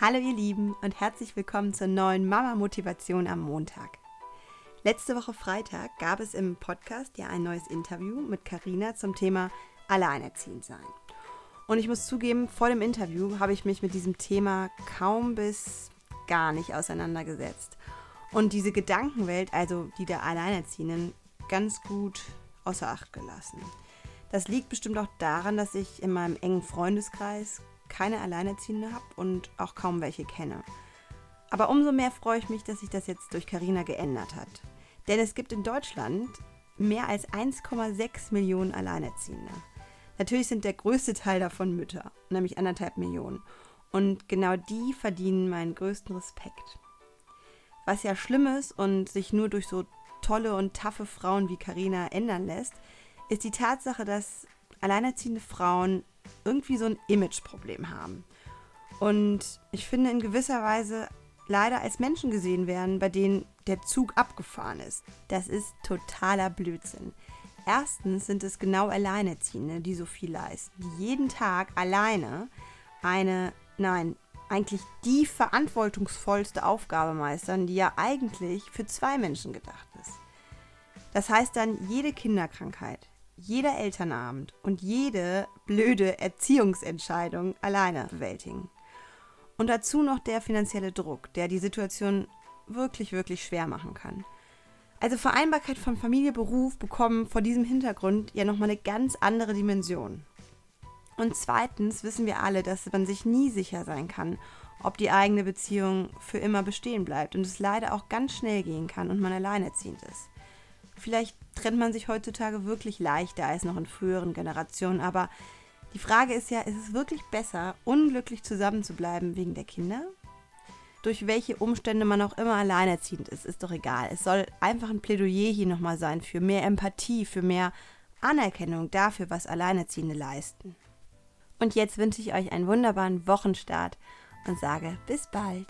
Hallo ihr Lieben und herzlich willkommen zur neuen Mama Motivation am Montag. Letzte Woche Freitag gab es im Podcast ja ein neues Interview mit Karina zum Thema Alleinerziehend sein. Und ich muss zugeben, vor dem Interview habe ich mich mit diesem Thema kaum bis gar nicht auseinandergesetzt und diese Gedankenwelt, also die der Alleinerziehenden, ganz gut außer Acht gelassen. Das liegt bestimmt auch daran, dass ich in meinem engen Freundeskreis keine Alleinerziehende habe und auch kaum welche kenne. Aber umso mehr freue ich mich, dass sich das jetzt durch Carina geändert hat. Denn es gibt in Deutschland mehr als 1,6 Millionen Alleinerziehende. Natürlich sind der größte Teil davon Mütter, nämlich anderthalb Millionen. Und genau die verdienen meinen größten Respekt. Was ja schlimm ist und sich nur durch so tolle und taffe Frauen wie Carina ändern lässt, ist die Tatsache, dass alleinerziehende Frauen irgendwie so ein Imageproblem haben. Und ich finde in gewisser Weise leider als Menschen gesehen werden, bei denen der Zug abgefahren ist. Das ist totaler Blödsinn. Erstens sind es genau Alleinerziehende, die so viel leisten, die jeden Tag alleine eine, nein, eigentlich die verantwortungsvollste Aufgabe meistern, die ja eigentlich für zwei Menschen gedacht ist. Das heißt dann, jede Kinderkrankheit, jeder Elternabend und jede blöde Erziehungsentscheidung alleine bewältigen. Und dazu noch der finanzielle Druck, der die Situation wirklich, wirklich schwer machen kann. Also Vereinbarkeit von Familie, Beruf bekommen vor diesem Hintergrund ja nochmal eine ganz andere Dimension. Und zweitens wissen wir alle, dass man sich nie sicher sein kann, ob die eigene Beziehung für immer bestehen bleibt und es leider auch ganz schnell gehen kann und man alleinerziehend ist. Vielleicht trennt man sich heutzutage wirklich leichter als noch in früheren Generationen, aber die Frage ist ja, ist es wirklich besser, unglücklich zusammen zu bleiben wegen der Kinder? Durch welche Umstände man auch immer alleinerziehend ist, ist doch egal. Es soll einfach ein Plädoyer hier nochmal sein für mehr Empathie, für mehr Anerkennung dafür, was Alleinerziehende leisten. Und jetzt wünsche ich euch einen wunderbaren Wochenstart und sage bis bald.